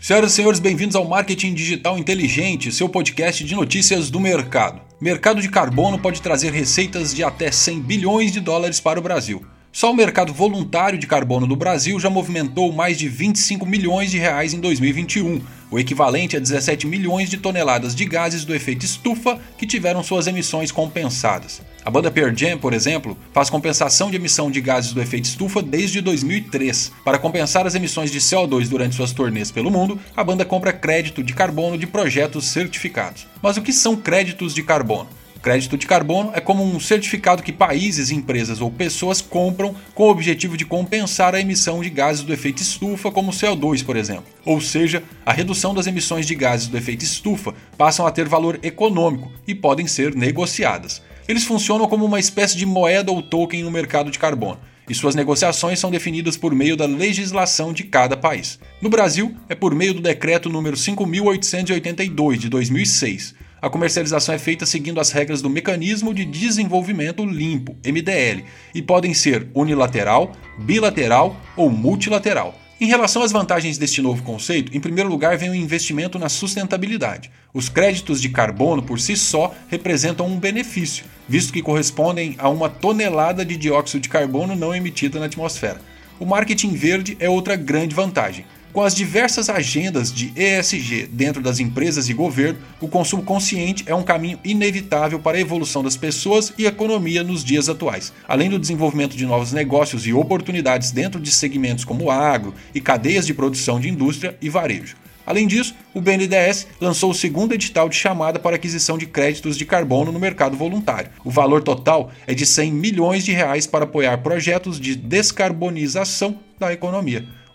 Senhoras e senhores, bem-vindos ao Marketing Digital Inteligente, seu podcast de notícias do mercado. Mercado de carbono pode trazer receitas de até 100 bilhões de dólares para o Brasil. Só o mercado voluntário de carbono do Brasil já movimentou mais de 25 milhões de reais em 2021, o equivalente a 17 milhões de toneladas de gases do efeito estufa que tiveram suas emissões compensadas. A banda Pearl Jam, por exemplo, faz compensação de emissão de gases do efeito estufa desde 2003. Para compensar as emissões de CO2 durante suas turnês pelo mundo, a banda compra crédito de carbono de projetos certificados. Mas o que são créditos de carbono? Crédito de carbono é como um certificado que países, empresas ou pessoas compram com o objetivo de compensar a emissão de gases do efeito estufa, como CO2, por exemplo. Ou seja, a redução das emissões de gases do efeito estufa passam a ter valor econômico e podem ser negociadas. Eles funcionam como uma espécie de moeda ou token no mercado de carbono e suas negociações são definidas por meio da legislação de cada país. No Brasil, é por meio do decreto número 5882 de 2006 a comercialização é feita seguindo as regras do Mecanismo de Desenvolvimento Limpo, MDL, e podem ser unilateral, bilateral ou multilateral. Em relação às vantagens deste novo conceito, em primeiro lugar vem o investimento na sustentabilidade. Os créditos de carbono por si só representam um benefício, visto que correspondem a uma tonelada de dióxido de carbono não emitida na atmosfera. O marketing verde é outra grande vantagem. Com as diversas agendas de ESG dentro das empresas e governo, o consumo consciente é um caminho inevitável para a evolução das pessoas e economia nos dias atuais, além do desenvolvimento de novos negócios e oportunidades dentro de segmentos como agro e cadeias de produção de indústria e varejo. Além disso, o BNDES lançou o segundo edital de chamada para aquisição de créditos de carbono no mercado voluntário. O valor total é de 100 milhões de reais para apoiar projetos de descarbonização da economia.